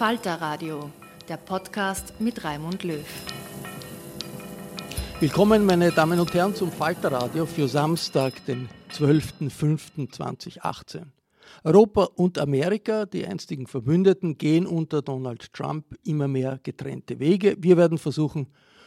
Falter Radio, der Podcast mit Raimund Löw. Willkommen, meine Damen und Herren, zum Falterradio für Samstag, den 12.05.2018. Europa und Amerika, die einstigen Verbündeten, gehen unter Donald Trump immer mehr getrennte Wege. Wir werden versuchen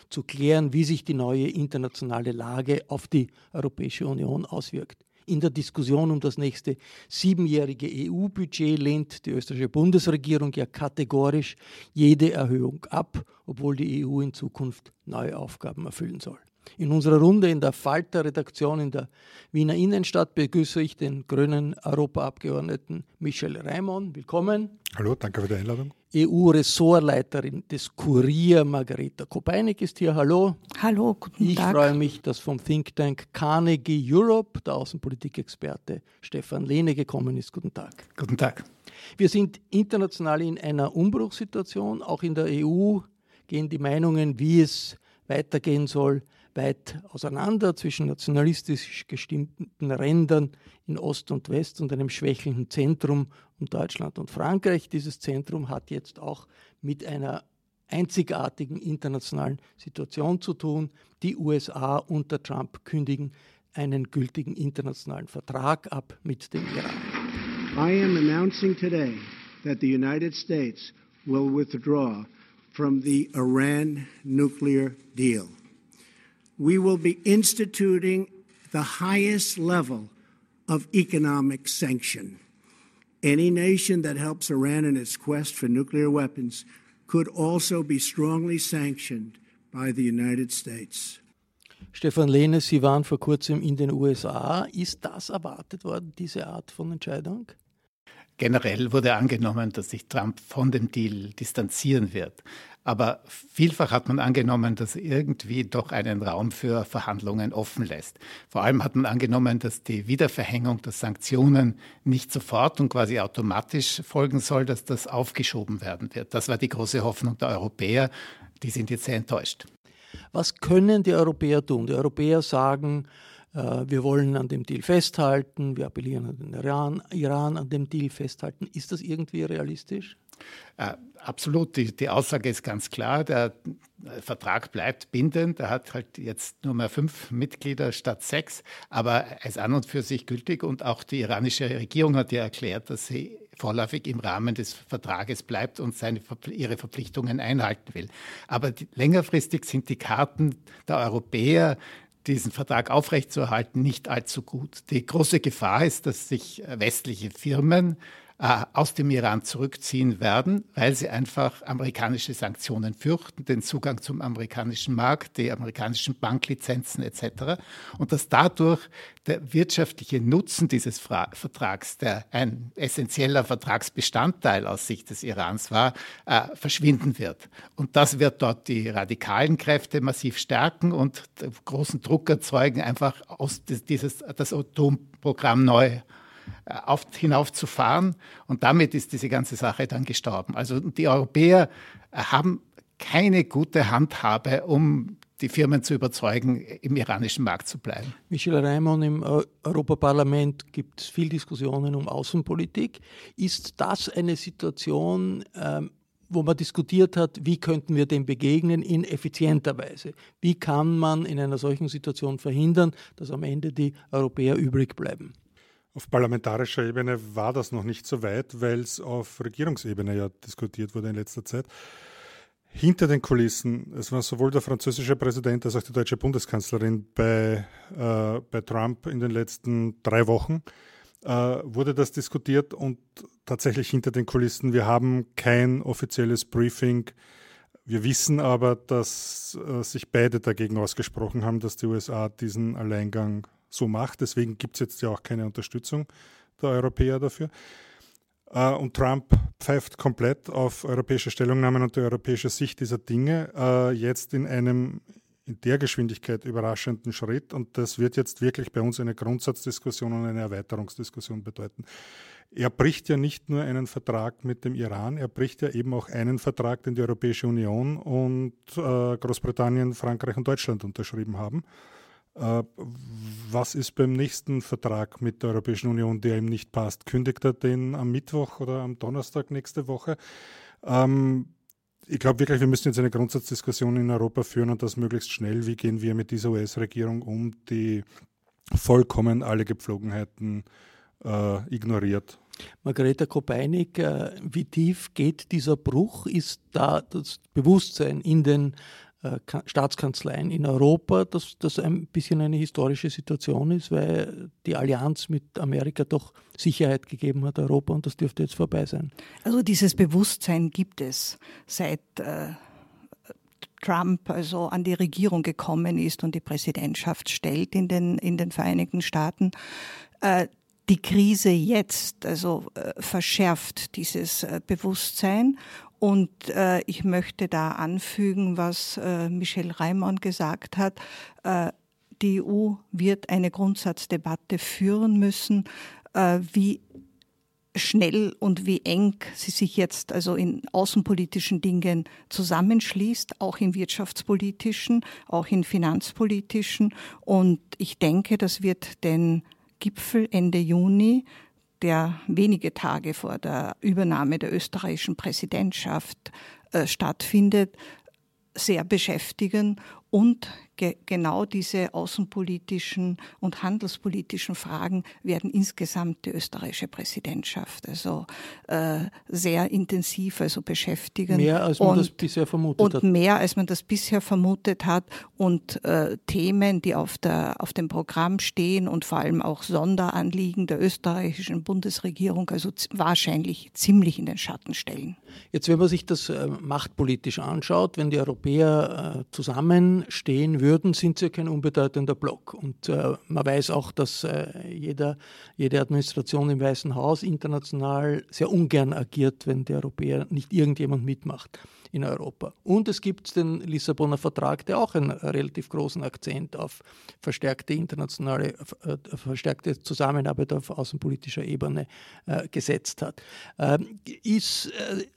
zu klären, wie sich die neue internationale Lage auf die Europäische Union auswirkt. In der Diskussion um das nächste siebenjährige EU-Budget lehnt die österreichische Bundesregierung ja kategorisch jede Erhöhung ab, obwohl die EU in Zukunft neue Aufgaben erfüllen soll. In unserer Runde in der Falter-Redaktion in der Wiener Innenstadt begrüße ich den grünen Europaabgeordneten Michel Raimond. Willkommen. Hallo, danke für die Einladung. EU-Ressortleiterin des Kurier, Margareta Kopeinik, ist hier. Hallo. Hallo, guten ich Tag. Ich freue mich, dass vom Think Tank Carnegie Europe der Außenpolitikexperte Stefan Lehne gekommen ist. Guten Tag. Guten Tag. Wir sind international in einer Umbruchssituation. Auch in der EU gehen die Meinungen, wie es weitergehen soll, weit auseinander zwischen nationalistisch gestimmten Rändern in Ost und West und einem schwächelnden Zentrum um Deutschland und Frankreich. Dieses Zentrum hat jetzt auch mit einer einzigartigen internationalen Situation zu tun. Die USA unter Trump kündigen einen gültigen internationalen Vertrag ab mit dem Iran. I am announcing today that the United States will withdraw from the Iran nuclear deal. We will be instituting the highest level of economic sanction. Any nation that helps Iran in its quest for nuclear weapons could also be strongly sanctioned by the United States. Stefan Lehne, Sie waren vor kurzem in den USA. Ist das erwartet worden, diese Art von Entscheidung? Generell wurde angenommen, dass sich Trump von dem Deal distanzieren wird. Aber vielfach hat man angenommen, dass irgendwie doch einen Raum für Verhandlungen offen lässt. Vor allem hat man angenommen, dass die Wiederverhängung der Sanktionen nicht sofort und quasi automatisch folgen soll, dass das aufgeschoben werden wird. Das war die große Hoffnung der Europäer. Die sind jetzt sehr enttäuscht. Was können die Europäer tun? Die Europäer sagen, äh, wir wollen an dem Deal festhalten, wir appellieren an den Iran, Iran an dem Deal festhalten. Ist das irgendwie realistisch? Äh, absolut, die, die, Aussage ist ganz klar. Der Vertrag bleibt bindend. Er hat halt jetzt nur mehr fünf Mitglieder statt sechs, aber er ist an und für sich gültig. Und auch die iranische Regierung hat ja erklärt, dass sie vorläufig im Rahmen des Vertrages bleibt und seine, ihre Verpflichtungen einhalten will. Aber die, längerfristig sind die Karten der Europäer diesen Vertrag aufrechtzuerhalten, nicht allzu gut. Die große Gefahr ist, dass sich westliche Firmen äh, aus dem Iran zurückziehen werden, weil sie einfach amerikanische Sanktionen fürchten, den Zugang zum amerikanischen Markt, die amerikanischen Banklizenzen etc. Und dass dadurch der wirtschaftliche Nutzen dieses Fra Vertrags, der ein essentieller Vertragsbestandteil aus Sicht des Irans war, äh, verschwinden wird. Und das wird dort die radikalen Kräfte massiv stärken und großen Druck erzeugen, einfach aus dieses, das Atomprogramm neu äh, auf, hinaufzufahren. Und damit ist diese ganze Sache dann gestorben. Also die Europäer äh, haben keine gute Handhabe, um die Firmen zu überzeugen, im iranischen Markt zu bleiben. Michel Reimann, im Europaparlament gibt es viel Diskussionen um Außenpolitik. Ist das eine Situation, ähm, wo man diskutiert hat, wie könnten wir dem begegnen in effizienter Weise? Wie kann man in einer solchen Situation verhindern, dass am Ende die Europäer übrig bleiben? Auf parlamentarischer Ebene war das noch nicht so weit, weil es auf Regierungsebene ja diskutiert wurde in letzter Zeit. Hinter den Kulissen, es war sowohl der französische Präsident als auch die deutsche Bundeskanzlerin bei, äh, bei Trump in den letzten drei Wochen, äh, wurde das diskutiert und tatsächlich hinter den Kulissen. Wir haben kein offizielles Briefing. Wir wissen aber, dass äh, sich beide dagegen ausgesprochen haben, dass die USA diesen Alleingang so macht. Deswegen gibt es jetzt ja auch keine Unterstützung der Europäer dafür. Äh, und Trump pfeift komplett auf europäische Stellungnahmen und die europäische Sicht dieser Dinge, äh, jetzt in einem in der Geschwindigkeit überraschenden Schritt. Und das wird jetzt wirklich bei uns eine Grundsatzdiskussion und eine Erweiterungsdiskussion bedeuten. Er bricht ja nicht nur einen Vertrag mit dem Iran, er bricht ja eben auch einen Vertrag, den die Europäische Union und äh, Großbritannien, Frankreich und Deutschland unterschrieben haben. Äh, was ist beim nächsten Vertrag mit der Europäischen Union, der ihm nicht passt? Kündigt er den am Mittwoch oder am Donnerstag nächste Woche? Ähm, ich glaube wirklich, wir müssen jetzt eine Grundsatzdiskussion in Europa führen und das möglichst schnell. Wie gehen wir mit dieser US-Regierung um, die vollkommen alle Gepflogenheiten äh, ignoriert? Margareta Kopeinig, äh, wie tief geht dieser Bruch? Ist da das Bewusstsein in den Staatskanzleien in Europa, dass das ein bisschen eine historische Situation ist, weil die Allianz mit Amerika doch Sicherheit gegeben hat, Europa, und das dürfte jetzt vorbei sein. Also dieses Bewusstsein gibt es seit äh, Trump also an die Regierung gekommen ist und die Präsidentschaft stellt in den, in den Vereinigten Staaten. Äh, die Krise jetzt also äh, verschärft dieses äh, Bewusstsein und äh, ich möchte da anfügen, was äh, Michel Reimann gesagt hat. Äh, die EU wird eine Grundsatzdebatte führen müssen, äh, wie schnell und wie eng sie sich jetzt also in außenpolitischen Dingen zusammenschließt, auch in wirtschaftspolitischen, auch in finanzpolitischen. Und ich denke, das wird den Gipfel Ende Juni der wenige Tage vor der Übernahme der österreichischen Präsidentschaft äh, stattfindet, sehr beschäftigen und ge genau diese außenpolitischen und handelspolitischen Fragen werden insgesamt die österreichische Präsidentschaft also äh, sehr intensiv also beschäftigen. Mehr als man und, das bisher vermutet und hat. Und mehr als man das bisher vermutet hat. Und äh, Themen, die auf, der, auf dem Programm stehen und vor allem auch Sonderanliegen der österreichischen Bundesregierung also wahrscheinlich ziemlich in den Schatten stellen. Jetzt, wenn man sich das äh, machtpolitisch anschaut, wenn die Europäer äh, zusammenstehen würden, sind sie kein unbedeutender Block. Und äh, man weiß auch, dass äh, jeder, jede Administration im Weißen Haus international sehr ungern agiert, wenn die Europäer nicht irgendjemand mitmacht in Europa. Und es gibt den Lissabonner Vertrag, der auch einen relativ großen Akzent auf verstärkte internationale, äh, verstärkte Zusammenarbeit auf außenpolitischer Ebene äh, gesetzt hat. Ähm, ist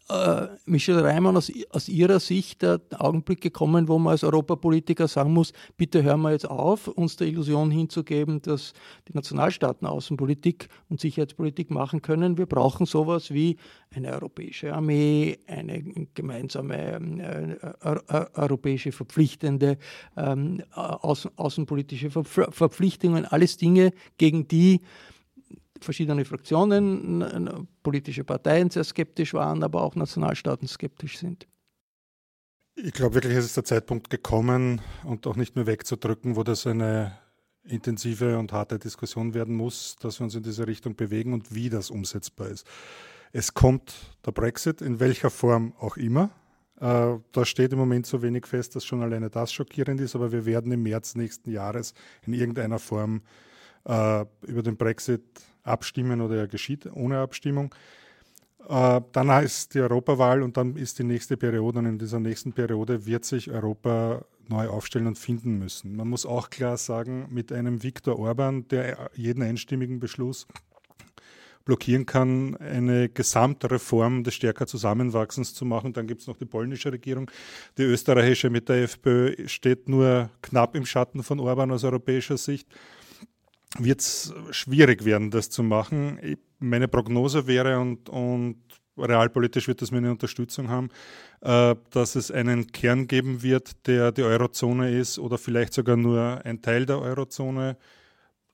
äh, Michel Reimann aus, Ihrer Sicht der Augenblick gekommen, wo man als Europapolitiker sagen muss, bitte hören wir jetzt auf, uns der Illusion hinzugeben, dass die Nationalstaaten Außenpolitik und Sicherheitspolitik machen können. Wir brauchen sowas wie eine europäische Armee, eine gemeinsame europäische verpflichtende ähm, außen, außenpolitische Ver Verpflichtungen, alles Dinge, gegen die verschiedene Fraktionen, politische Parteien sehr skeptisch waren, aber auch Nationalstaaten skeptisch sind. Ich glaube wirklich, es ist der Zeitpunkt gekommen und auch nicht mehr wegzudrücken, wo das eine intensive und harte Diskussion werden muss, dass wir uns in diese Richtung bewegen und wie das umsetzbar ist. Es kommt der Brexit, in welcher Form auch immer. Äh, da steht im Moment so wenig fest, dass schon alleine das schockierend ist, aber wir werden im März nächsten Jahres in irgendeiner Form äh, über den Brexit abstimmen oder er geschieht ohne Abstimmung. Äh, dann ist die Europawahl und dann ist die nächste Periode und in dieser nächsten Periode wird sich Europa neu aufstellen und finden müssen. Man muss auch klar sagen, mit einem Viktor Orban, der jeden einstimmigen Beschluss blockieren kann, eine Gesamtreform des stärker Zusammenwachsens zu machen. Dann gibt es noch die polnische Regierung. Die österreichische mit der FPÖ steht nur knapp im Schatten von Orban aus europäischer Sicht. Wird es schwierig werden, das zu machen. Meine Prognose wäre, und, und realpolitisch wird das meine Unterstützung haben, äh, dass es einen Kern geben wird, der die Eurozone ist oder vielleicht sogar nur ein Teil der Eurozone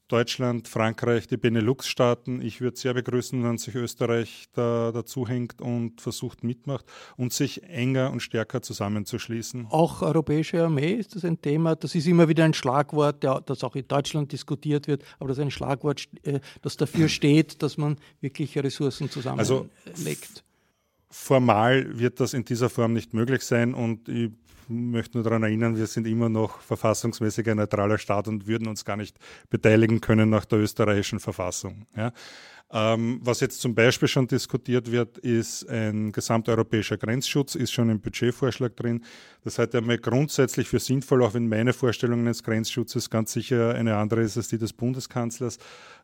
Deutschland, Frankreich, die Benelux-Staaten. Ich würde sehr begrüßen, wenn sich Österreich da dazu hängt und versucht mitmacht und sich enger und stärker zusammenzuschließen. Auch europäische Armee ist das ein Thema. Das ist immer wieder ein Schlagwort, das auch in Deutschland diskutiert wird, aber das ist ein Schlagwort, äh, das dafür steht, dass man wirklich Ressourcen zusammenlegt. Also, formal wird das in dieser Form nicht möglich sein und ich möchte nur daran erinnern, wir sind immer noch verfassungsmäßig ein neutraler Staat und würden uns gar nicht beteiligen können nach der österreichischen Verfassung. Ja. Ähm, was jetzt zum Beispiel schon diskutiert wird, ist ein gesamteuropäischer Grenzschutz, ist schon im Budgetvorschlag drin. Das halte ich einmal grundsätzlich für sinnvoll, auch wenn meine Vorstellung eines Grenzschutzes ganz sicher eine andere ist als die des Bundeskanzlers,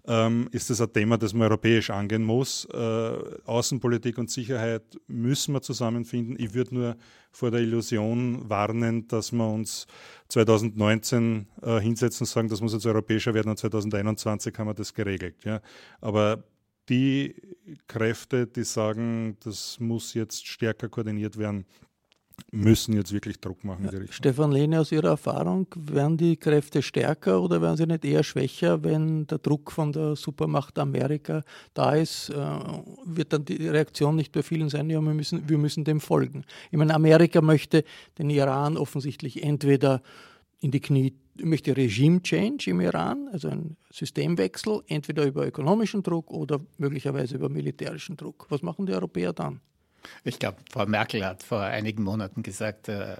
ähm, ist das ein Thema, das man europäisch angehen muss. Äh, Außenpolitik und Sicherheit müssen wir zusammenfinden. Ich würde nur vor der Illusion warnen, dass wir uns 2019 äh, hinsetzen und sagen, das muss jetzt europäischer werden und 2021 haben wir das geregelt. Ja. Aber die Kräfte, die sagen, das muss jetzt stärker koordiniert werden, müssen jetzt wirklich Druck machen Richtung. Stefan Lehne, aus Ihrer Erfahrung, werden die Kräfte stärker oder werden sie nicht eher schwächer, wenn der Druck von der Supermacht Amerika da ist? Äh, wird dann die Reaktion nicht bei vielen sein, ja, wir müssen, wir müssen dem folgen. Ich meine, Amerika möchte den Iran offensichtlich entweder in die Knie, möchte Regime-Change im Iran, also ein Systemwechsel, entweder über ökonomischen Druck oder möglicherweise über militärischen Druck. Was machen die Europäer dann? Ich glaube, Frau Merkel hat vor einigen Monaten gesagt, äh,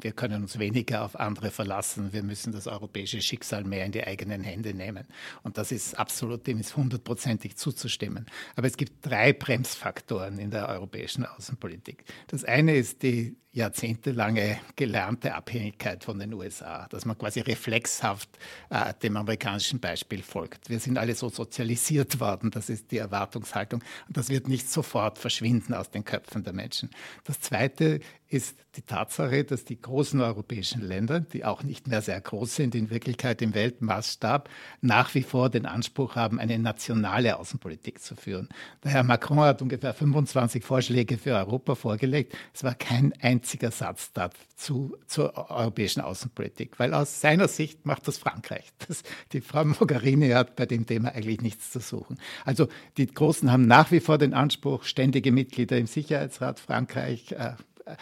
wir können uns weniger auf andere verlassen. Wir müssen das europäische Schicksal mehr in die eigenen Hände nehmen. Und das ist absolut, dem ist hundertprozentig zuzustimmen. Aber es gibt drei Bremsfaktoren in der europäischen Außenpolitik. Das eine ist die jahrzehntelange gelernte Abhängigkeit von den USA, dass man quasi reflexhaft äh, dem amerikanischen Beispiel folgt. Wir sind alle so sozialisiert worden, das ist die Erwartungshaltung. Und das wird nicht sofort verschwinden aus den Köpfen der Menschen. Das Zweite ist die Tatsache, dass die großen europäischen Länder, die auch nicht mehr sehr groß sind in Wirklichkeit im Weltmaßstab, nach wie vor den Anspruch haben, eine nationale Außenpolitik zu führen. Der Herr Macron hat ungefähr 25 Vorschläge für Europa vorgelegt. Es war kein einziger einziger Satz dazu zur europäischen Außenpolitik, weil aus seiner Sicht macht das Frankreich. Das, die Frau Mogherini hat bei dem Thema eigentlich nichts zu suchen. Also die Großen haben nach wie vor den Anspruch, ständige Mitglieder im Sicherheitsrat Frankreich, äh, äh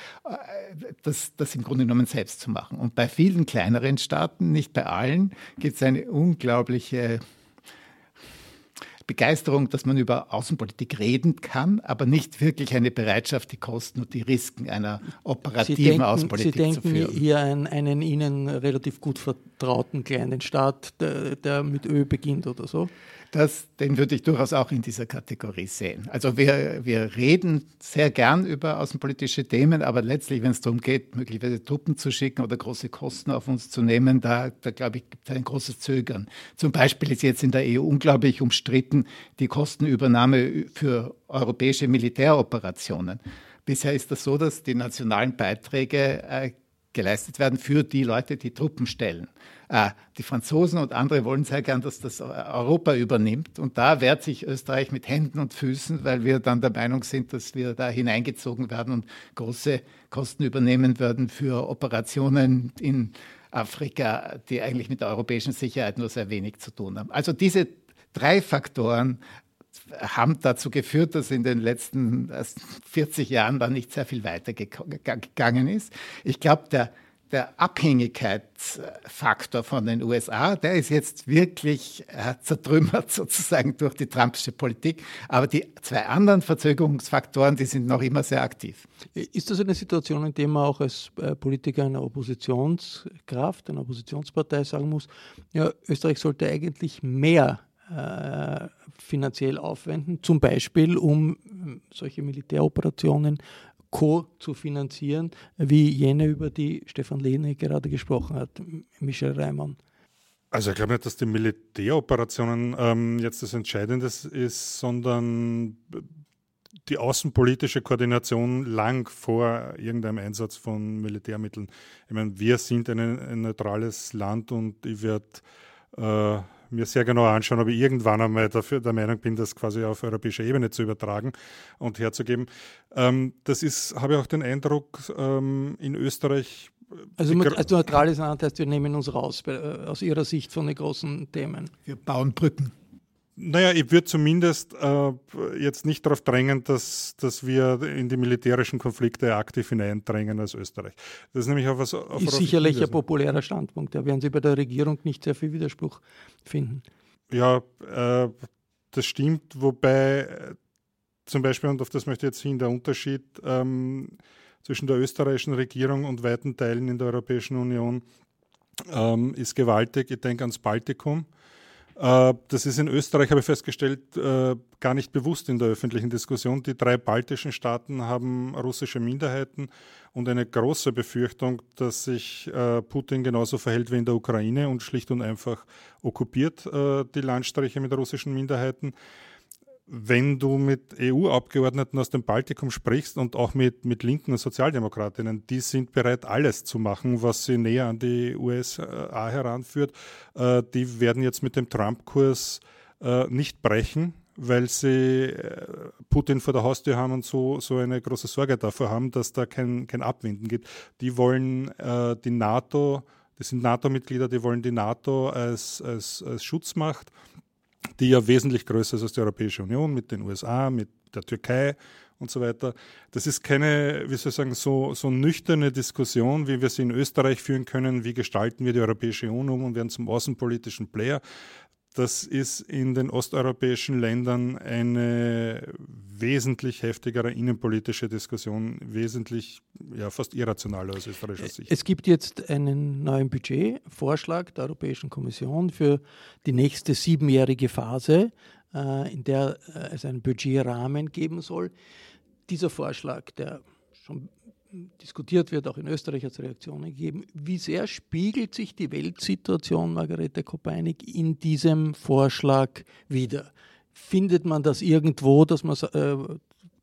das, das im Grunde genommen selbst zu machen. Und bei vielen kleineren Staaten, nicht bei allen, gibt es eine unglaubliche Begeisterung, dass man über Außenpolitik reden kann, aber nicht wirklich eine Bereitschaft, die Kosten und die Risiken einer operativen Sie denken, Außenpolitik Sie denken zu führen. hier an einen Ihnen relativ gut vertrauten kleinen Staat, der, der mit Ö beginnt oder so? Das, den würde ich durchaus auch in dieser Kategorie sehen. Also wir, wir reden sehr gern über außenpolitische Themen, aber letztlich, wenn es darum geht, möglicherweise Truppen zu schicken oder große Kosten auf uns zu nehmen, da, da glaube ich, gibt es ein großes Zögern. Zum Beispiel ist jetzt in der EU unglaublich umstritten die Kostenübernahme für europäische Militäroperationen. Bisher ist das so, dass die nationalen Beiträge äh, geleistet werden für die Leute, die Truppen stellen. Äh, die Franzosen und andere wollen sehr gern, dass das Europa übernimmt. Und da wehrt sich Österreich mit Händen und Füßen, weil wir dann der Meinung sind, dass wir da hineingezogen werden und große Kosten übernehmen werden für Operationen in Afrika, die eigentlich mit der europäischen Sicherheit nur sehr wenig zu tun haben. Also diese drei Faktoren haben dazu geführt, dass in den letzten 40 Jahren da nicht sehr viel weitergegangen ist. Ich glaube, der der Abhängigkeitsfaktor von den USA, der ist jetzt wirklich äh, zertrümmert sozusagen durch die Trumpsche Politik. Aber die zwei anderen Verzögerungsfaktoren, die sind noch immer sehr aktiv. Ist das eine Situation, in der man auch als äh, Politiker einer Oppositionskraft, einer Oppositionspartei sagen muss, ja, Österreich sollte eigentlich mehr äh, finanziell aufwenden, zum Beispiel um äh, solche Militäroperationen Co. zu finanzieren, wie jene, über die Stefan Lehne gerade gesprochen hat, Michel Reimann? Also ich glaube nicht, dass die Militäroperationen ähm, jetzt das Entscheidende ist, sondern die außenpolitische Koordination lang vor irgendeinem Einsatz von Militärmitteln. Ich meine, wir sind ein, ein neutrales Land und ich werde äh, mir sehr genau anschauen, ob ich irgendwann einmal dafür der Meinung bin, das quasi auf europäischer Ebene zu übertragen und herzugeben. Ähm, das ist, habe ich auch den Eindruck, ähm, in Österreich. Äh, also, also neutrales Land heißt, wir nehmen uns raus bei, äh, aus Ihrer Sicht von den großen Themen. Wir bauen Brücken. Naja, ich würde zumindest äh, jetzt nicht darauf drängen, dass, dass wir in die militärischen Konflikte aktiv hineindrängen als Österreich. Das ist nämlich auch was. Auf ist sicherlich ein populärer Standpunkt. Da werden Sie bei der Regierung nicht sehr viel Widerspruch finden. Ja, äh, das stimmt, wobei zum Beispiel, und auf das möchte ich jetzt hin, der Unterschied ähm, zwischen der österreichischen Regierung und weiten Teilen in der Europäischen Union ähm, ist gewaltig. Ich denke ans Baltikum das ist in Österreich, habe ich festgestellt, äh, gar nicht bewusst in der öffentlichen Diskussion. Die drei baltischen Staaten haben russische Minderheiten und eine große Befürchtung, dass sich äh, Putin genauso verhält wie in der Ukraine und schlicht und einfach okkupiert die Landstriche mit russischen Minderheiten wenn du mit EU-Abgeordneten aus dem Baltikum sprichst und auch mit, mit linken und Sozialdemokratinnen, die sind bereit, alles zu machen, was sie näher an die USA heranführt. Äh, die werden jetzt mit dem Trump-Kurs äh, nicht brechen, weil sie äh, Putin vor der Haustür haben und so, so eine große Sorge davor haben, dass da kein, kein Abwinden gibt. Die wollen die NATO, die sind NATO-Mitglieder, die wollen die NATO als, als, als Schutzmacht die ja wesentlich größer ist als die Europäische Union mit den USA, mit der Türkei und so weiter. Das ist keine, wie soll ich sagen, so, so nüchterne Diskussion, wie wir sie in Österreich führen können, wie gestalten wir die Europäische Union? Um und werden zum außenpolitischen Player, das ist in den osteuropäischen Ländern eine wesentlich heftigere innenpolitische Diskussion, wesentlich ja, fast irrationaler aus österreichischer Sicht. Es gibt jetzt einen neuen Budgetvorschlag der Europäischen Kommission für die nächste siebenjährige Phase, äh, in der äh, es einen Budgetrahmen geben soll. Dieser Vorschlag, der schon diskutiert wird, auch in Österreich als Reaktionen gegeben. Wie sehr spiegelt sich die Weltsituation, Margarete Kopeinig, in diesem Vorschlag wieder? Findet man das irgendwo, dass man äh,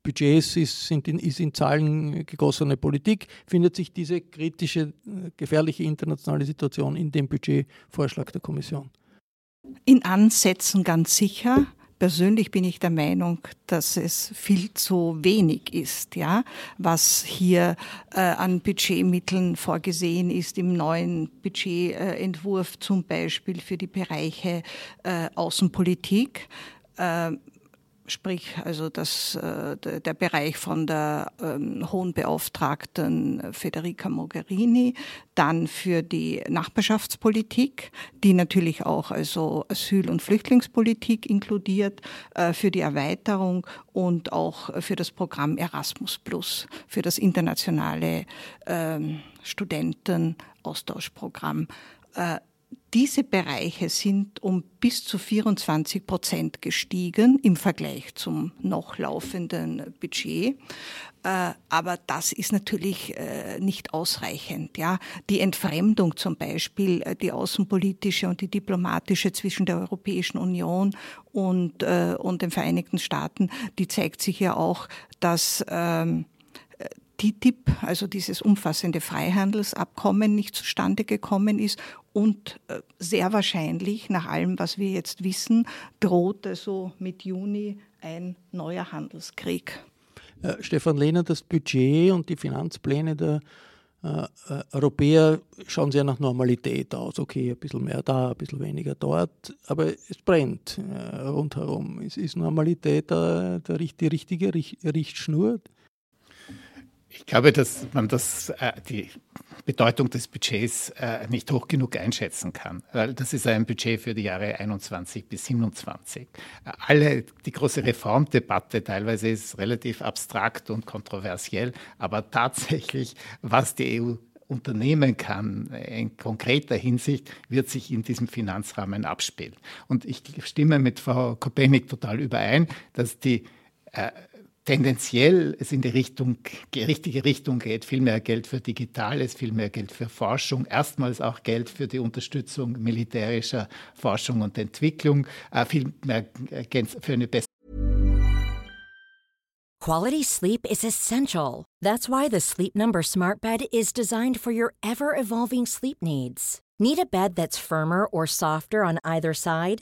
Budgets ist, sind in, ist in Zahlen gegossene Politik? Findet sich diese kritische, äh, gefährliche internationale Situation in dem Budgetvorschlag der Kommission? In Ansätzen ganz sicher. Persönlich bin ich der Meinung, dass es viel zu wenig ist, ja, was hier äh, an Budgetmitteln vorgesehen ist im neuen Budgetentwurf, zum Beispiel für die Bereiche äh, Außenpolitik. Äh, sprich also das, äh, der Bereich von der ähm, hohen Beauftragten Federica Mogherini, dann für die Nachbarschaftspolitik, die natürlich auch also Asyl- und Flüchtlingspolitik inkludiert, äh, für die Erweiterung und auch für das Programm Erasmus Plus, für das internationale ähm, Studentenaustauschprogramm. Äh, diese Bereiche sind um bis zu 24 Prozent gestiegen im Vergleich zum noch laufenden Budget. Äh, aber das ist natürlich äh, nicht ausreichend. Ja, die Entfremdung zum Beispiel, äh, die außenpolitische und die diplomatische zwischen der Europäischen Union und und den Vereinigten Staaten, die zeigt sich ja auch, dass ähm, TTIP, also dieses umfassende Freihandelsabkommen, nicht zustande gekommen ist und äh, sehr wahrscheinlich, nach allem, was wir jetzt wissen, droht also mit Juni ein neuer Handelskrieg. Äh, Stefan Lehner, das Budget und die Finanzpläne der äh, Europäer schauen sehr nach Normalität aus. Okay, ein bisschen mehr da, ein bisschen weniger dort, aber es brennt rundherum. Ist Normalität die richtige Richtschnur. Ich glaube, dass man das, äh, die Bedeutung des Budgets äh, nicht hoch genug einschätzen kann. Weil das ist ein Budget für die Jahre 21 bis 27. Alle, die große Reformdebatte teilweise ist relativ abstrakt und kontroversiell, aber tatsächlich, was die EU unternehmen kann in konkreter Hinsicht, wird sich in diesem Finanzrahmen abspielen. Und ich stimme mit Frau Kopenik total überein, dass die äh, tendenziell es in die Richtung, die richtige Richtung geht. Viel mehr Geld für Digitales, viel mehr Geld für Forschung, erstmals auch Geld für die Unterstützung militärischer Forschung und Entwicklung, äh, viel mehr Geld für eine bessere Quality sleep is essential. That's why the Sleep Number Smart Bed is designed for your ever-evolving sleep needs. Need a bed that's firmer or softer on either side?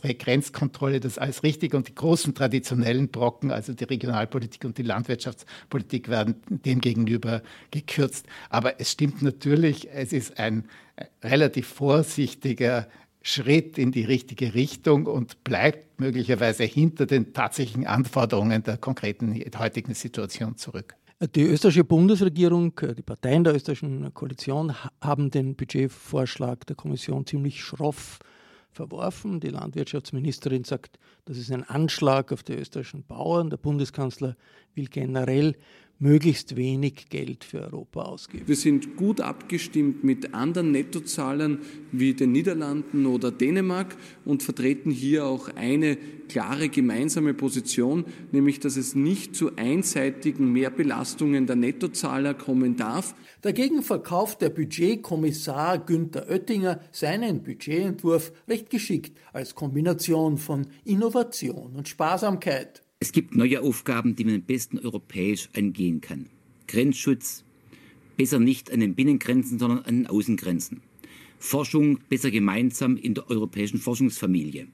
Grenzkontrolle, das alles richtig. Und die großen traditionellen Brocken, also die Regionalpolitik und die Landwirtschaftspolitik, werden demgegenüber gekürzt. Aber es stimmt natürlich, es ist ein äh, relativ vorsichtiger Schritt in die richtige Richtung und bleibt möglicherweise hinter den tatsächlichen Anforderungen der konkreten heutigen Situation zurück. Die österreichische Bundesregierung, äh, die Parteien der österreichischen Koalition haben den Budgetvorschlag der Kommission ziemlich schroff verworfen. Die Landwirtschaftsministerin sagt, das ist ein Anschlag auf die österreichischen Bauern. Der Bundeskanzler will generell möglichst wenig Geld für Europa ausgeben. Wir sind gut abgestimmt mit anderen Nettozahlern wie den Niederlanden oder Dänemark und vertreten hier auch eine klare gemeinsame Position, nämlich dass es nicht zu einseitigen Mehrbelastungen der Nettozahler kommen darf. Dagegen verkauft der Budgetkommissar Günther Oettinger seinen Budgetentwurf recht geschickt als Kombination von Innovation und Sparsamkeit. Es gibt neue Aufgaben, die man am besten europäisch angehen kann. Grenzschutz, besser nicht an den Binnengrenzen, sondern an den Außengrenzen. Forschung besser gemeinsam in der europäischen Forschungsfamilie.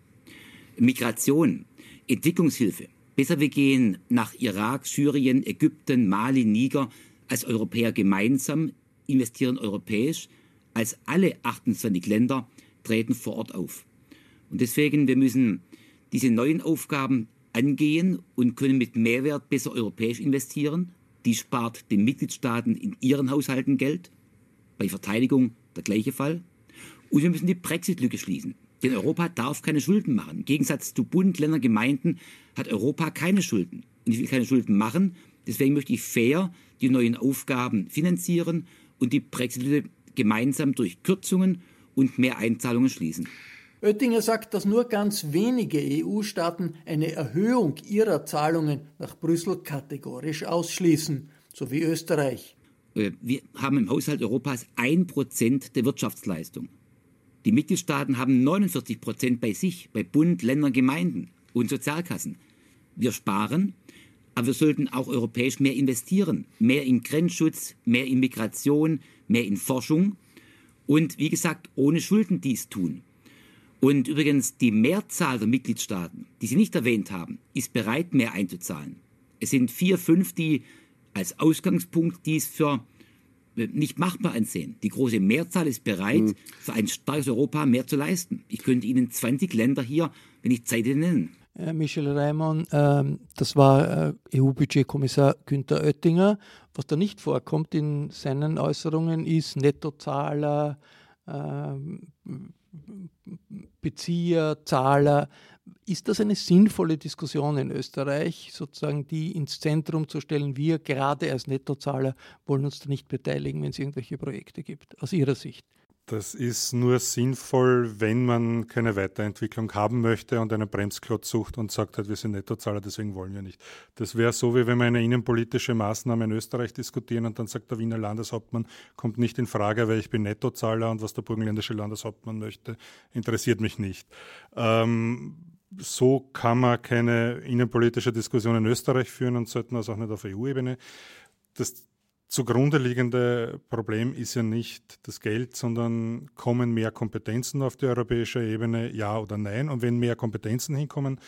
Migration, Entwicklungshilfe. Besser wir gehen nach Irak, Syrien, Ägypten, Mali, Niger als Europäer gemeinsam, investieren europäisch, als alle 28 Länder treten vor Ort auf. Und deswegen, wir müssen diese neuen Aufgaben angehen und können mit Mehrwert besser europäisch investieren. Die spart den Mitgliedstaaten in ihren Haushalten Geld. Bei Verteidigung der gleiche Fall. Und wir müssen die Brexit-Lücke schließen. Denn Europa darf keine Schulden machen. Im Gegensatz zu Bund, Ländern, Gemeinden hat Europa keine Schulden. Und ich will keine Schulden machen. Deswegen möchte ich fair die neuen Aufgaben finanzieren und die Brexit-Lücke gemeinsam durch Kürzungen und mehr Einzahlungen schließen. Oettinger sagt, dass nur ganz wenige EU-Staaten eine Erhöhung ihrer Zahlungen nach Brüssel kategorisch ausschließen, so wie Österreich. Äh, wir haben im Haushalt Europas ein Prozent der Wirtschaftsleistung. Die Mitgliedstaaten haben 49 Prozent bei sich, bei Bund, Ländern, Gemeinden und Sozialkassen. Wir sparen, aber wir sollten auch europäisch mehr investieren. Mehr in Grenzschutz, mehr in Migration, mehr in Forschung und wie gesagt, ohne Schulden dies tun. Und übrigens, die Mehrzahl der Mitgliedstaaten, die Sie nicht erwähnt haben, ist bereit, mehr einzuzahlen. Es sind vier, fünf, die als Ausgangspunkt dies für äh, nicht machbar ansehen. Die große Mehrzahl ist bereit, mhm. für ein starkes Europa mehr zu leisten. Ich könnte Ihnen 20 Länder hier, wenn ich Zeit hätte, nennen. Äh, Michel Reimann, ähm, das war äh, EU-Budgetkommissar Günther Oettinger. Was da nicht vorkommt in seinen Äußerungen ist Nettozahler, ähm, Bezieher, Zahler. Ist das eine sinnvolle Diskussion in Österreich, sozusagen die ins Zentrum zu stellen? Wir gerade als Nettozahler wollen uns da nicht beteiligen, wenn es irgendwelche Projekte gibt, aus Ihrer Sicht. Das ist nur sinnvoll, wenn man keine Weiterentwicklung haben möchte und einen Bremsklotz sucht und sagt halt, wir sind Nettozahler, deswegen wollen wir nicht. Das wäre so, wie wenn wir eine innenpolitische Maßnahme in Österreich diskutieren und dann sagt der Wiener Landeshauptmann, kommt nicht in Frage, weil ich bin Nettozahler und was der burgenländische Landeshauptmann möchte, interessiert mich nicht. Ähm, so kann man keine innenpolitische Diskussion in Österreich führen und sollten das auch nicht auf EU-Ebene. Das zugrunde liegende Problem ist ja nicht das Geld, sondern kommen mehr Kompetenzen auf die europäische Ebene, ja oder nein? Und wenn mehr Kompetenzen hinkommen,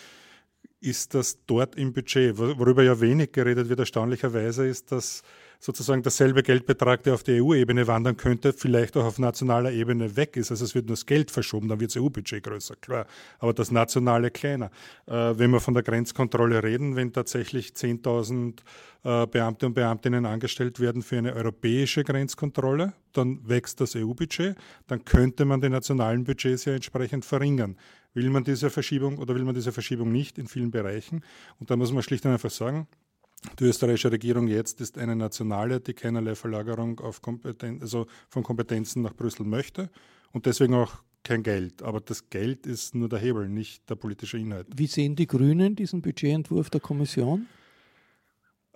ist das dort im Budget? Worüber ja wenig geredet wird, erstaunlicherweise, ist, dass sozusagen derselbe Geldbetrag, der auf die EU-Ebene wandern könnte, vielleicht auch auf nationaler Ebene weg ist. Also es wird nur das Geld verschoben, dann wird das EU-Budget größer, klar. Aber das Nationale kleiner. Äh, wenn wir von der Grenzkontrolle reden, wenn tatsächlich 10.000 äh, Beamte und Beamtinnen angestellt werden für eine europäische Grenzkontrolle, dann wächst das EU-Budget, dann könnte man die nationalen Budgets ja entsprechend verringern. Will man diese Verschiebung oder will man diese Verschiebung nicht in vielen Bereichen? Und da muss man schlicht und einfach sagen, die österreichische Regierung jetzt ist eine nationale, die keinerlei Verlagerung Kompeten also von Kompetenzen nach Brüssel möchte und deswegen auch kein Geld. Aber das Geld ist nur der Hebel, nicht der politische Inhalt. Wie sehen die Grünen diesen Budgetentwurf der Kommission?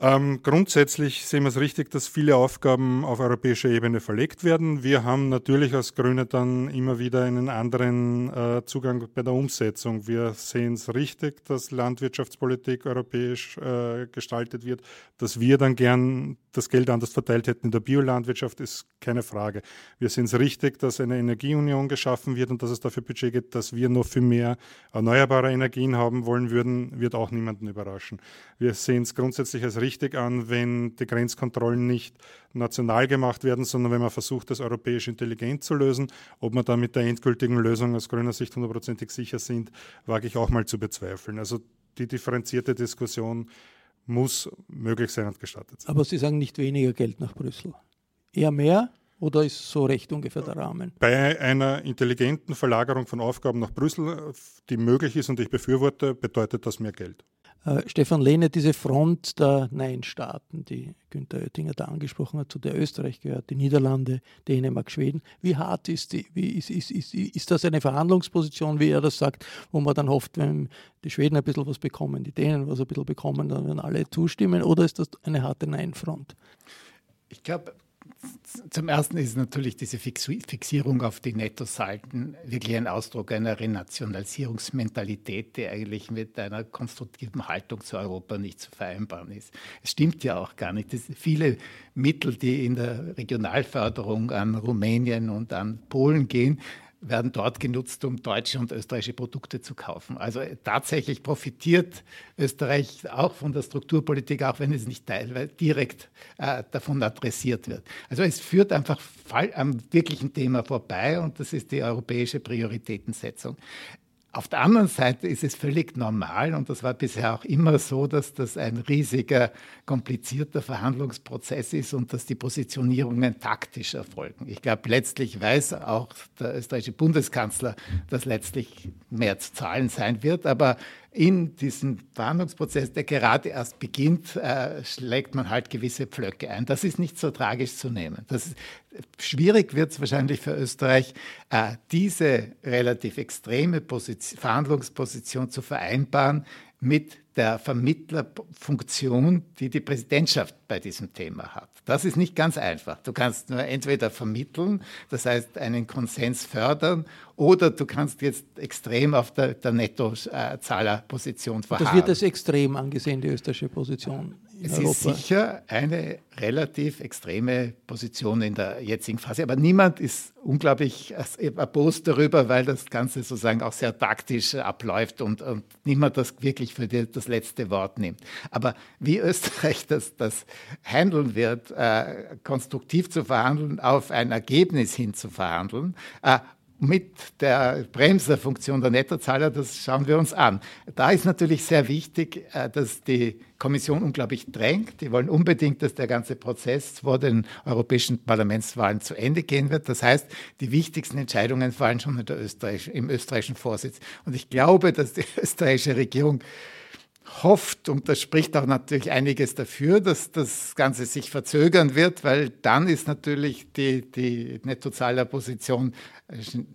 Ähm, grundsätzlich sehen wir es richtig, dass viele Aufgaben auf europäischer Ebene verlegt werden. Wir haben natürlich als Grüne dann immer wieder einen anderen äh, Zugang bei der Umsetzung. Wir sehen es richtig, dass Landwirtschaftspolitik europäisch äh, gestaltet wird. Dass wir dann gern das Geld anders verteilt hätten in der Biolandwirtschaft, ist keine Frage. Wir sehen es richtig, dass eine Energieunion geschaffen wird und dass es dafür Budget gibt, dass wir noch viel mehr erneuerbare Energien haben wollen würden, wird auch niemanden überraschen. Wir sehen es grundsätzlich als richtig an, wenn die Grenzkontrollen nicht national gemacht werden, sondern wenn man versucht, das europäisch intelligent zu lösen. Ob man da mit der endgültigen Lösung aus grüner Sicht hundertprozentig sicher sind, wage ich auch mal zu bezweifeln. Also die differenzierte Diskussion muss möglich sein und gestattet sein. Aber Sie sagen nicht weniger Geld nach Brüssel. Eher mehr? Oder ist so recht ungefähr der Rahmen? Bei einer intelligenten Verlagerung von Aufgaben nach Brüssel, die möglich ist und ich befürworte, bedeutet das mehr Geld. Äh, Stefan Lehne, diese Front der Nein-Staaten, die Günther Oettinger da angesprochen hat, zu der Österreich gehört, die Niederlande, Dänemark, Schweden, wie hart ist die? Wie ist, ist, ist, ist das eine Verhandlungsposition, wie er das sagt, wo man dann hofft, wenn die Schweden ein bisschen was bekommen, die Dänen was ein bisschen bekommen, dann werden alle zustimmen? Oder ist das eine harte Nein-Front? Ich glaube, zum Ersten ist natürlich diese Fixierung auf die Nettosalden wirklich ein Ausdruck einer Renationalisierungsmentalität, die eigentlich mit einer konstruktiven Haltung zu Europa nicht zu vereinbaren ist. Es stimmt ja auch gar nicht. Es viele Mittel, die in der Regionalförderung an Rumänien und an Polen gehen, werden dort genutzt, um deutsche und österreichische Produkte zu kaufen. Also tatsächlich profitiert Österreich auch von der Strukturpolitik, auch wenn es nicht direkt äh, davon adressiert wird. Also es führt einfach am wirklichen Thema vorbei und das ist die europäische Prioritätensetzung. Auf der anderen Seite ist es völlig normal, und das war bisher auch immer so, dass das ein riesiger, komplizierter Verhandlungsprozess ist und dass die Positionierungen taktisch erfolgen. Ich glaube, letztlich weiß auch der österreichische Bundeskanzler, dass letztlich mehr zu zahlen sein wird, aber in diesem Verhandlungsprozess, der gerade erst beginnt, äh, schlägt man halt gewisse Pflöcke ein. Das ist nicht so tragisch zu nehmen. Ist, schwierig wird es wahrscheinlich für Österreich, äh, diese relativ extreme Position, Verhandlungsposition zu vereinbaren mit der Vermittlerfunktion, die die Präsidentschaft bei diesem Thema hat. Das ist nicht ganz einfach. Du kannst nur entweder vermitteln, das heißt einen Konsens fördern, oder du kannst jetzt extrem auf der, der Nettozahlerposition verharren. Das wird als extrem angesehen, die österreichische Position. Es Europa. ist sicher eine relativ extreme Position in der jetzigen Phase, aber niemand ist unglaublich erbost darüber, weil das Ganze sozusagen auch sehr taktisch abläuft und, und niemand das wirklich für die, das letzte Wort nimmt. Aber wie Österreich das, das handeln wird, äh, konstruktiv zu verhandeln, auf ein Ergebnis hin zu verhandeln, äh, mit der Bremserfunktion der Nettozahler, das schauen wir uns an. Da ist natürlich sehr wichtig, äh, dass die Kommission unglaublich drängt. Die wollen unbedingt, dass der ganze Prozess vor den europäischen Parlamentswahlen zu Ende gehen wird. Das heißt, die wichtigsten Entscheidungen fallen schon Österreich, im österreichischen Vorsitz. Und ich glaube, dass die österreichische Regierung hofft, und das spricht auch natürlich einiges dafür, dass das Ganze sich verzögern wird, weil dann ist natürlich die, die Nettozahlerposition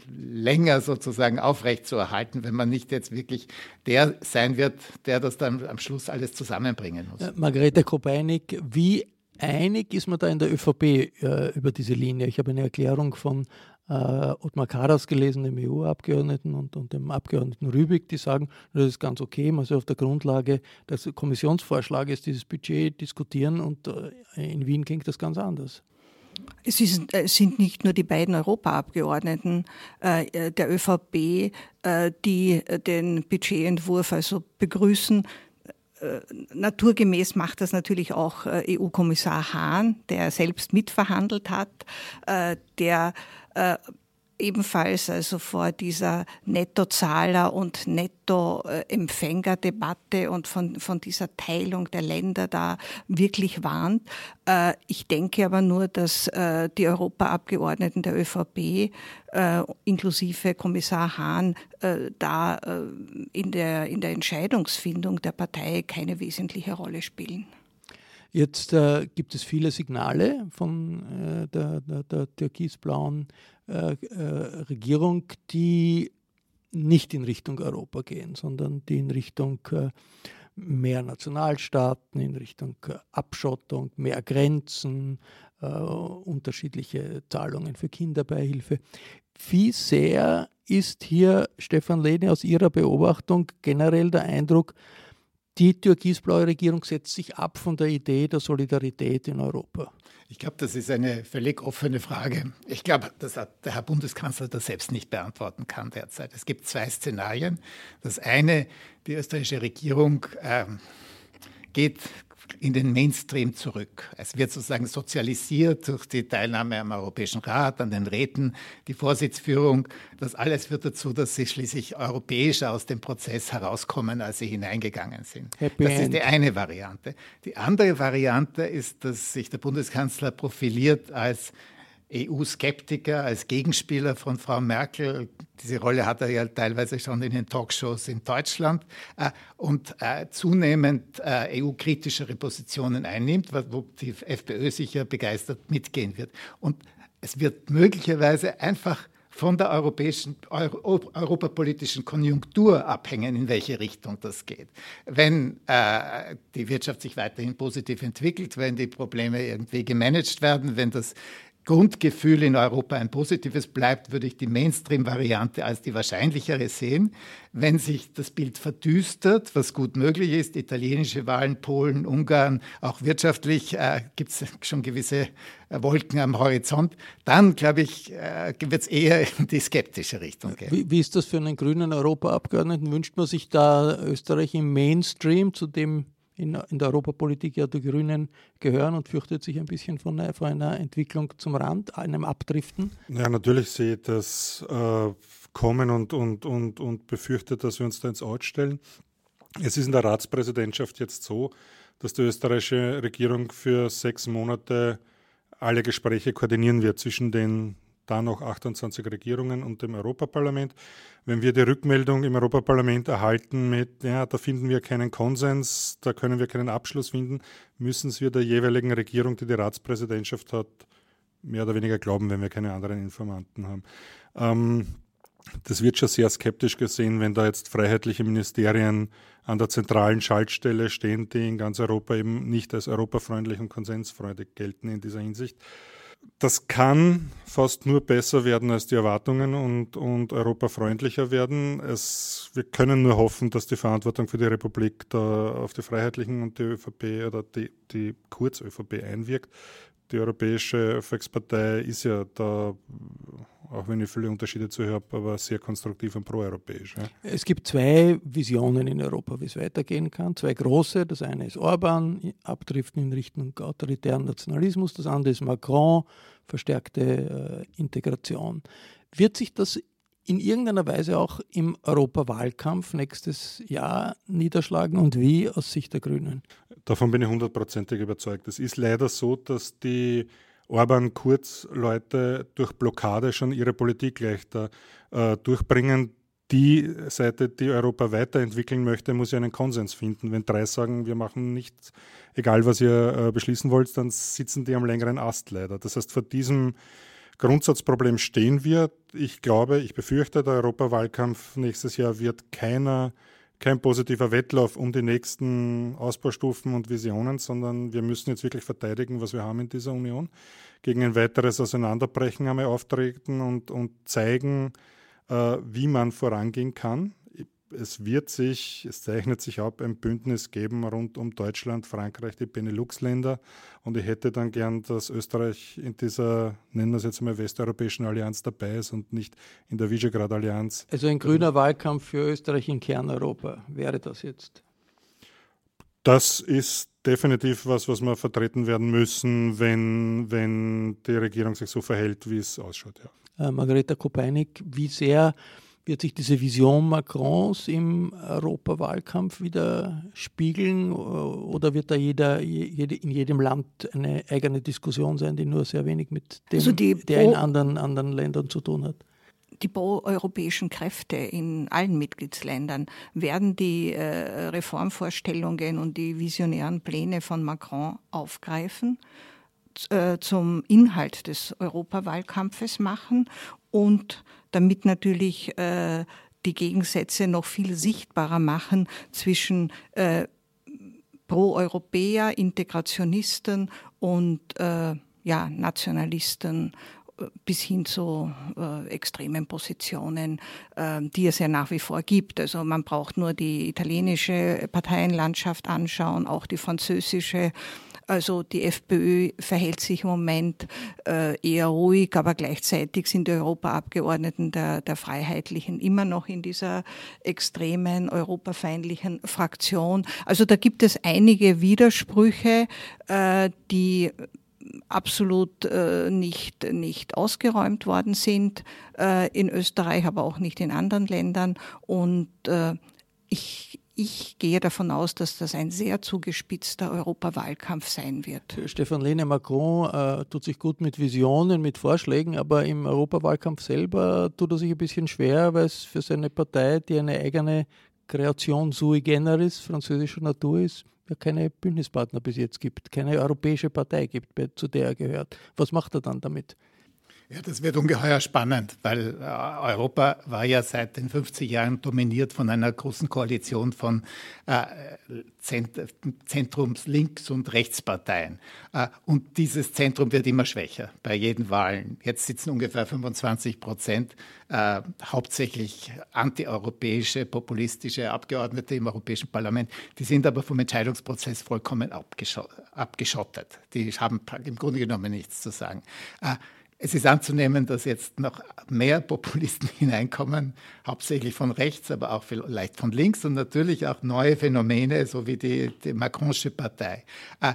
länger sozusagen aufrechtzuerhalten, wenn man nicht jetzt wirklich der sein wird, der das dann am Schluss alles zusammenbringen muss. Margarete Kopeinik, wie einig ist man da in der ÖVP äh, über diese Linie? Ich habe eine Erklärung von äh, Ottmar Karas gelesen, dem EU-Abgeordneten und, und, dem Abgeordneten Rübig, die sagen, das ist ganz okay, man soll auf der Grundlage des Kommissionsvorschlages dieses Budget diskutieren und äh, in Wien klingt das ganz anders. Es, ist, es, sind nicht nur die beiden Europaabgeordneten äh, der ÖVP, äh, die den Budgetentwurf also begrüßen. Äh, naturgemäß macht das natürlich auch äh, EU-Kommissar Hahn, der selbst mitverhandelt hat, äh, der ebenfalls also vor dieser Nettozahler- und Nettoempfängerdebatte und von, von dieser Teilung der Länder da wirklich warnt. Äh, ich denke aber nur, dass äh, die Europaabgeordneten der ÖVP äh, inklusive Kommissar Hahn da in der, in der Entscheidungsfindung der Partei keine wesentliche Rolle spielen. Jetzt äh, gibt es viele Signale von äh, der, der, der türkisblauen äh, äh, Regierung, die nicht in Richtung Europa gehen, sondern die in Richtung äh, mehr Nationalstaaten, in Richtung Abschottung, mehr Grenzen, unterschiedliche Zahlungen für Kinderbeihilfe. Wie sehr ist hier, Stefan Lehne, aus Ihrer Beobachtung generell der Eindruck, die türkisblaue Regierung setzt sich ab von der Idee der Solidarität in Europa? Ich glaube, das ist eine völlig offene Frage. Ich glaube, dass der Herr Bundeskanzler das selbst nicht beantworten kann derzeit. Es gibt zwei Szenarien. Das eine, die österreichische Regierung äh, geht in den Mainstream zurück. Es wird sozusagen sozialisiert durch die Teilnahme am Europäischen Rat, an den Räten, die Vorsitzführung. Das alles führt dazu, dass sie schließlich europäischer aus dem Prozess herauskommen, als sie hineingegangen sind. Happy das ist die eine Variante. Die andere Variante ist, dass sich der Bundeskanzler profiliert als EU-Skeptiker, als Gegenspieler von Frau Merkel. Diese Rolle hat er ja teilweise schon in den Talkshows in Deutschland äh, und äh, zunehmend äh, EU-kritischere Positionen einnimmt, wo die FPÖ sicher begeistert mitgehen wird. Und es wird möglicherweise einfach von der europäischen, Euro, europapolitischen Konjunktur abhängen, in welche Richtung das geht. Wenn äh, die Wirtschaft sich weiterhin positiv entwickelt, wenn die Probleme irgendwie gemanagt werden, wenn das Grundgefühl in Europa ein positives bleibt, würde ich die Mainstream-Variante als die wahrscheinlichere sehen. Wenn sich das Bild verdüstert, was gut möglich ist, italienische Wahlen, Polen, Ungarn, auch wirtschaftlich äh, gibt es schon gewisse äh, Wolken am Horizont, dann glaube ich, äh, wird es eher in die skeptische Richtung gehen. Wie, wie ist das für einen grünen Europaabgeordneten? Wünscht man sich da Österreich im Mainstream, zu dem in, in der Europapolitik ja die Grünen gehören und fürchtet sich ein bisschen von, vor einer Entwicklung zum Rand, einem Abdriften? Ja, natürlich sehe ich das äh, kommen und, und, und, und befürchtet, dass wir uns da ins Out stellen. Es ist in der Ratspräsidentschaft jetzt so, dass die österreichische Regierung für sechs Monate alle Gespräche koordinieren wird zwischen den da noch 28 Regierungen und dem Europaparlament. Wenn wir die Rückmeldung im Europaparlament erhalten mit, ja, da finden wir keinen Konsens, da können wir keinen Abschluss finden, müssen wir der jeweiligen Regierung, die die Ratspräsidentschaft hat, mehr oder weniger glauben, wenn wir keine anderen Informanten haben. Ähm, das wird schon sehr skeptisch gesehen, wenn da jetzt freiheitliche Ministerien an der zentralen Schaltstelle stehen, die in ganz Europa eben nicht als europafreundlich und konsensfreudig gelten in dieser Hinsicht das kann fast nur besser werden als die Erwartungen und, und europafreundlicher werden. Es, wir können nur hoffen, dass die Verantwortung für die Republik da auf die Freiheitlichen und die ÖVP oder die, die Kurz-ÖVP einwirkt. Die Europäische Volkspartei ist ja da auch wenn ich viele Unterschiede zu habe, aber sehr konstruktiv und proeuropäisch. Ja. Es gibt zwei Visionen in Europa, wie es weitergehen kann. Zwei große. Das eine ist Orban, abdriften in Richtung autoritären Nationalismus. Das andere ist Macron, verstärkte äh, Integration. Wird sich das in irgendeiner Weise auch im Europawahlkampf nächstes Jahr niederschlagen und wie aus Sicht der Grünen? Davon bin ich hundertprozentig überzeugt. Es ist leider so, dass die Orban-Kurz-Leute durch Blockade schon ihre Politik leichter äh, durchbringen. Die Seite, die Europa weiterentwickeln möchte, muss ja einen Konsens finden. Wenn drei sagen, wir machen nichts, egal was ihr äh, beschließen wollt, dann sitzen die am längeren Ast leider. Das heißt, vor diesem Grundsatzproblem stehen wir. Ich glaube, ich befürchte, der Europawahlkampf nächstes Jahr wird keiner kein positiver Wettlauf um die nächsten Ausbaustufen und Visionen, sondern wir müssen jetzt wirklich verteidigen, was wir haben in dieser Union, gegen ein weiteres Auseinanderbrechen einmal auftreten und, und zeigen, äh, wie man vorangehen kann es wird sich, es zeichnet sich ab, ein Bündnis geben rund um Deutschland, Frankreich, die Benelux-Länder. Und ich hätte dann gern, dass Österreich in dieser, nennen wir es jetzt mal, westeuropäischen Allianz dabei ist und nicht in der Visegrad-Allianz. Also ein grüner Wahlkampf für Österreich in Kerneuropa wäre das jetzt? Das ist definitiv was, was wir vertreten werden müssen, wenn, wenn die Regierung sich so verhält, wie es ausschaut. Ja. Äh, Margareta Kopeinik, wie sehr wird sich diese Vision Macrons im Europawahlkampf wieder spiegeln oder wird da jeder, jede, in jedem Land eine eigene Diskussion sein, die nur sehr wenig mit dem, also der in anderen, anderen Ländern zu tun hat? die pro-europäischen Kräfte in allen Mitgliedsländern werden die äh, Reformvorstellungen und die visionären Pläne von Macron aufgreifen, äh, zum Inhalt des Europawahlkampfes machen und damit natürlich äh, die Gegensätze noch viel sichtbarer machen zwischen äh, Pro-Europäer, Integrationisten und äh, ja, Nationalisten bis hin zu äh, extremen Positionen, äh, die es ja nach wie vor gibt. Also man braucht nur die italienische Parteienlandschaft anschauen, auch die französische also die FPÖ verhält sich im Moment äh, eher ruhig, aber gleichzeitig sind die Europaabgeordneten der, der Freiheitlichen immer noch in dieser extremen europafeindlichen Fraktion. Also da gibt es einige Widersprüche, äh, die absolut äh, nicht, nicht ausgeräumt worden sind äh, in Österreich, aber auch nicht in anderen Ländern. Und äh, ich, ich gehe davon aus, dass das ein sehr zugespitzter Europawahlkampf sein wird. Stefan Lehne, Macron äh, tut sich gut mit Visionen, mit Vorschlägen, aber im Europawahlkampf selber tut er sich ein bisschen schwer, weil es für seine Partei, die eine eigene Kreation sui generis französischer Natur ist, ja keine Bündnispartner bis jetzt gibt, keine europäische Partei gibt, zu der er gehört. Was macht er dann damit? Ja, das wird ungeheuer spannend, weil äh, Europa war ja seit den 50 Jahren dominiert von einer großen Koalition von äh, Zent Zentrums Links- und Rechtsparteien. Äh, und dieses Zentrum wird immer schwächer bei jeden Wahlen. Jetzt sitzen ungefähr 25 Prozent hauptsächlich antieuropäische, populistische Abgeordnete im Europäischen Parlament. Die sind aber vom Entscheidungsprozess vollkommen abgeschottet. Die haben im Grunde genommen nichts zu sagen. Es ist anzunehmen, dass jetzt noch mehr Populisten hineinkommen, hauptsächlich von rechts, aber auch vielleicht von links und natürlich auch neue Phänomene, so wie die, die Macronische Partei. Äh,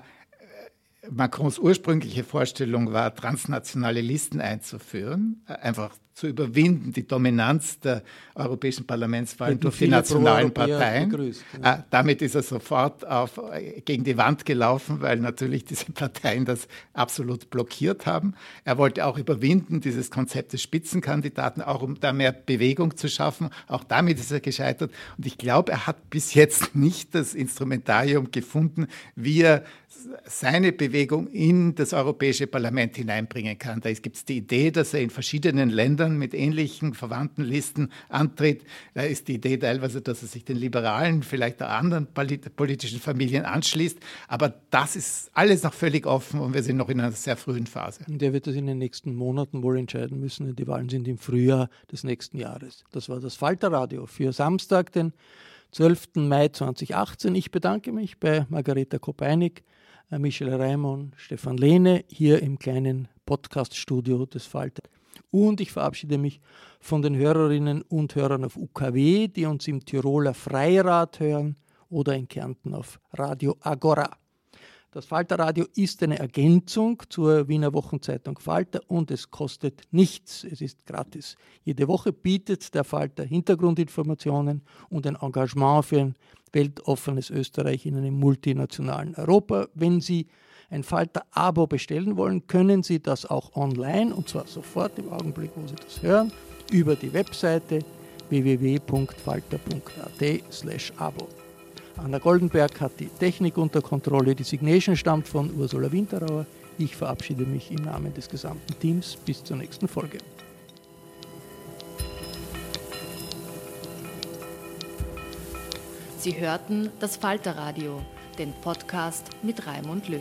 Macrons ursprüngliche Vorstellung war, transnationale Listen einzuführen, äh, einfach zu überwinden, die Dominanz der europäischen Parlamentswahlen durch die nationalen Parteien. Begrüßt, ja. Äh, damit ist er sofort auf, äh, gegen die Wand gelaufen, weil natürlich diese Parteien das absolut blockiert haben. Er wollte auch überwinden, dieses Konzept des Spitzenkandidaten, auch um da mehr Bewegung zu schaffen. Auch damit ist er gescheitert. Und ich glaube, er hat bis jetzt nicht das Instrumentarium gefunden, wie er seine Bewegung in das Europäische Parlament hineinbringen kann. Da gibt es die Idee, dass er in verschiedenen Ländern Ländern mit ähnlichen verwandten Listen antritt. Da ist die Idee teilweise, dass er sich den Liberalen, vielleicht auch anderen politischen Familien anschließt. Aber das ist alles noch völlig offen und wir sind noch in einer sehr frühen Phase. Der wird das in den nächsten Monaten wohl entscheiden müssen. Die Wahlen sind im Frühjahr des nächsten Jahres. Das war das Falterradio für Samstag, den 12. Mai 2018. Ich bedanke mich bei Margareta Kopeinik, äh, Michel Raimond, Stefan Lehne hier im kleinen Podcaststudio des Falter. Und ich verabschiede mich von den Hörerinnen und Hörern auf UKW, die uns im Tiroler Freirad hören oder in Kärnten auf Radio Agora. Das Falterradio ist eine Ergänzung zur Wiener Wochenzeitung Falter und es kostet nichts. Es ist gratis. Jede Woche bietet der Falter Hintergrundinformationen und ein Engagement für ein weltoffenes Österreich in einem multinationalen Europa. Wenn Sie ein Falter-Abo bestellen wollen, können Sie das auch online und zwar sofort im Augenblick, wo Sie das hören, über die Webseite www.falter.at/abo. Anna Goldenberg hat die Technik unter Kontrolle. Die Signation stammt von Ursula Winterauer. Ich verabschiede mich im Namen des gesamten Teams. Bis zur nächsten Folge. Sie hörten das Falterradio, den Podcast mit Raimund Löw.